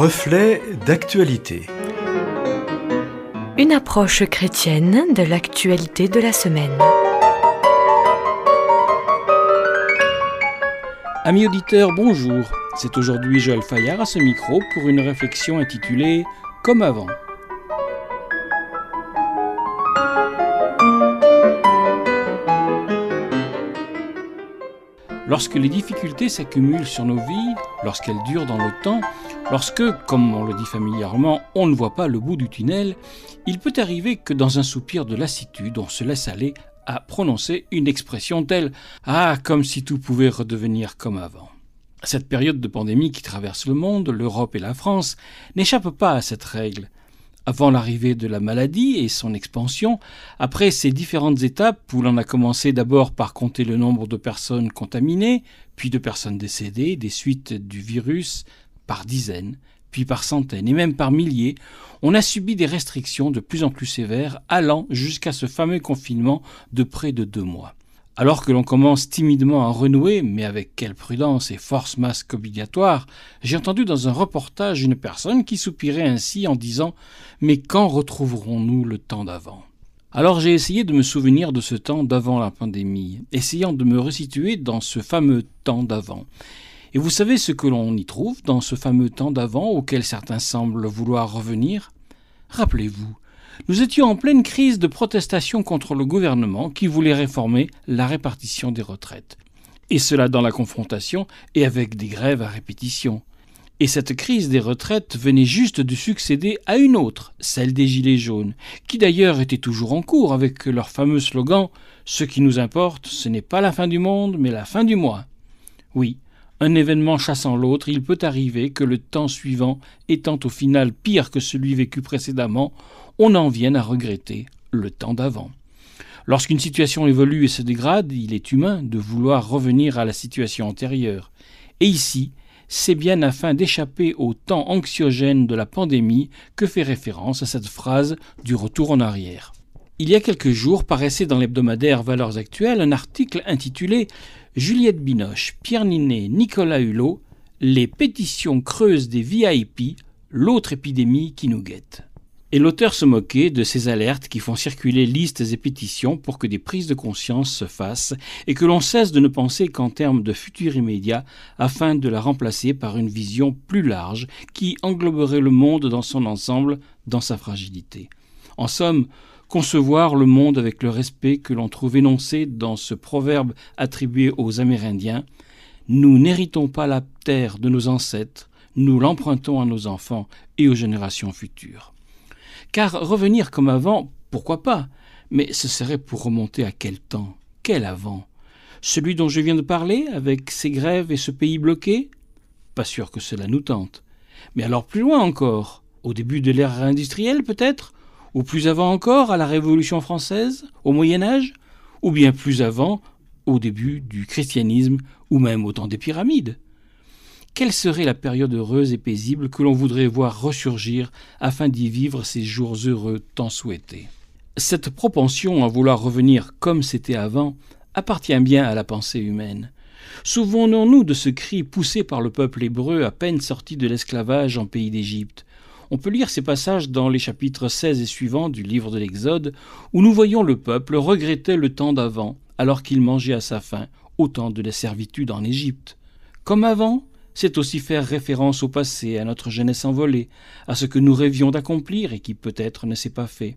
Reflet d'actualité. Une approche chrétienne de l'actualité de la semaine. Amis auditeurs, bonjour. C'est aujourd'hui Joël Fayard à ce micro pour une réflexion intitulée Comme avant. Lorsque les difficultés s'accumulent sur nos vies, lorsqu'elles durent dans le temps, lorsque, comme on le dit familièrement, on ne voit pas le bout du tunnel, il peut arriver que dans un soupir de lassitude, on se laisse aller à prononcer une expression telle Ah, comme si tout pouvait redevenir comme avant. Cette période de pandémie qui traverse le monde, l'Europe et la France, n'échappe pas à cette règle avant l'arrivée de la maladie et son expansion, après ces différentes étapes où l'on a commencé d'abord par compter le nombre de personnes contaminées, puis de personnes décédées des suites du virus par dizaines, puis par centaines et même par milliers, on a subi des restrictions de plus en plus sévères allant jusqu'à ce fameux confinement de près de deux mois. Alors que l'on commence timidement à renouer, mais avec quelle prudence et force masque obligatoire, j'ai entendu dans un reportage une personne qui soupirait ainsi en disant Mais quand retrouverons-nous le temps d'avant? Alors j'ai essayé de me souvenir de ce temps d'avant la pandémie, essayant de me resituer dans ce fameux temps d'avant. Et vous savez ce que l'on y trouve dans ce fameux temps d'avant auquel certains semblent vouloir revenir? Rappelez-vous, nous étions en pleine crise de protestation contre le gouvernement qui voulait réformer la répartition des retraites. Et cela dans la confrontation et avec des grèves à répétition. Et cette crise des retraites venait juste de succéder à une autre, celle des Gilets jaunes, qui d'ailleurs était toujours en cours avec leur fameux slogan Ce qui nous importe, ce n'est pas la fin du monde, mais la fin du mois. Oui, un événement chassant l'autre, il peut arriver que le temps suivant étant au final pire que celui vécu précédemment, on en vienne à regretter le temps d'avant. Lorsqu'une situation évolue et se dégrade, il est humain de vouloir revenir à la situation antérieure. Et ici, c'est bien afin d'échapper au temps anxiogène de la pandémie que fait référence à cette phrase du retour en arrière. Il y a quelques jours paraissait dans l'hebdomadaire Valeurs Actuelles un article intitulé Juliette Binoche, Pierre Ninet, Nicolas Hulot, Les pétitions creuses des VIP, l'autre épidémie qui nous guette. Et l'auteur se moquait de ces alertes qui font circuler listes et pétitions pour que des prises de conscience se fassent et que l'on cesse de ne penser qu'en termes de futur immédiat afin de la remplacer par une vision plus large qui engloberait le monde dans son ensemble, dans sa fragilité. En somme, concevoir le monde avec le respect que l'on trouve énoncé dans ce proverbe attribué aux Amérindiens. Nous n'héritons pas la terre de nos ancêtres, nous l'empruntons à nos enfants et aux générations futures. Car revenir comme avant, pourquoi pas? Mais ce serait pour remonter à quel temps? Quel avant? Celui dont je viens de parler, avec ses grèves et ce pays bloqué? Pas sûr que cela nous tente. Mais alors plus loin encore Au début de l'ère industrielle peut-être? Ou plus avant encore, à la Révolution française Au Moyen Âge Ou bien plus avant, au début du christianisme, ou même au temps des pyramides quelle serait la période heureuse et paisible que l'on voudrait voir ressurgir afin d'y vivre ces jours heureux tant souhaités? Cette propension à vouloir revenir comme c'était avant appartient bien à la pensée humaine. Souvenons-nous de ce cri poussé par le peuple hébreu à peine sorti de l'esclavage en pays d'Égypte. On peut lire ces passages dans les chapitres 16 et suivants du livre de l'Exode, où nous voyons le peuple regretter le temps d'avant, alors qu'il mangeait à sa faim, au temps de la servitude en Égypte. Comme avant, c'est aussi faire référence au passé, à notre jeunesse envolée, à ce que nous rêvions d'accomplir et qui peut-être ne s'est pas fait.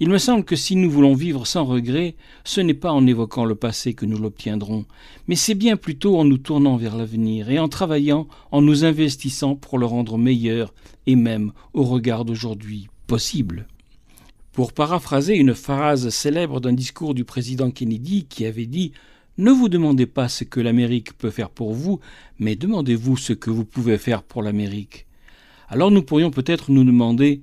Il me semble que si nous voulons vivre sans regret, ce n'est pas en évoquant le passé que nous l'obtiendrons, mais c'est bien plutôt en nous tournant vers l'avenir et en travaillant, en nous investissant pour le rendre meilleur et même, au regard d'aujourd'hui, possible. Pour paraphraser une phrase célèbre d'un discours du président Kennedy qui avait dit ne vous demandez pas ce que l'Amérique peut faire pour vous, mais demandez-vous ce que vous pouvez faire pour l'Amérique. Alors nous pourrions peut-être nous demander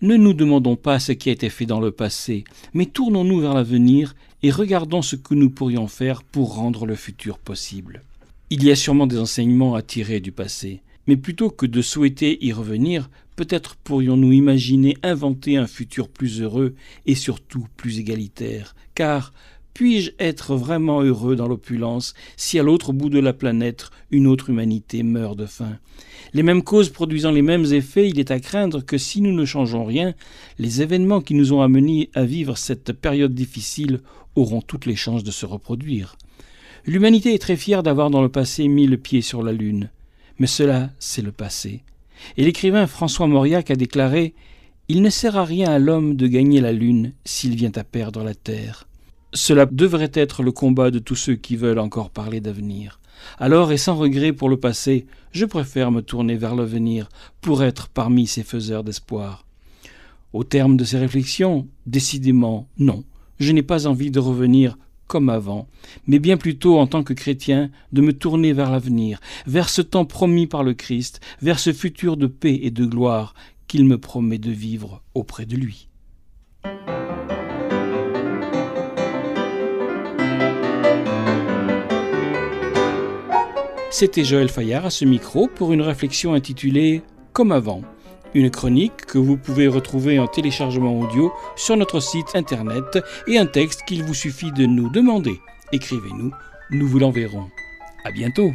ne nous demandons pas ce qui a été fait dans le passé, mais tournons-nous vers l'avenir et regardons ce que nous pourrions faire pour rendre le futur possible. Il y a sûrement des enseignements à tirer du passé, mais plutôt que de souhaiter y revenir, peut-être pourrions-nous imaginer inventer un futur plus heureux et surtout plus égalitaire, car Puis-je être vraiment heureux dans l'opulence si à l'autre bout de la planète une autre humanité meurt de faim? Les mêmes causes produisant les mêmes effets, il est à craindre que si nous ne changeons rien, les événements qui nous ont amenés à vivre cette période difficile auront toutes les chances de se reproduire. L'humanité est très fière d'avoir dans le passé mis le pied sur la Lune. Mais cela, c'est le passé. Et l'écrivain François Mauriac a déclaré Il ne sert à rien à l'homme de gagner la Lune s'il vient à perdre la Terre. Cela devrait être le combat de tous ceux qui veulent encore parler d'avenir. Alors, et sans regret pour le passé, je préfère me tourner vers l'avenir pour être parmi ces faiseurs d'espoir. Au terme de ces réflexions, décidément, non, je n'ai pas envie de revenir comme avant, mais bien plutôt en tant que chrétien de me tourner vers l'avenir, vers ce temps promis par le Christ, vers ce futur de paix et de gloire qu'il me promet de vivre auprès de lui. C'était Joël Fayard à ce micro pour une réflexion intitulée Comme avant. Une chronique que vous pouvez retrouver en téléchargement audio sur notre site internet et un texte qu'il vous suffit de nous demander. Écrivez-nous, nous vous l'enverrons. À bientôt!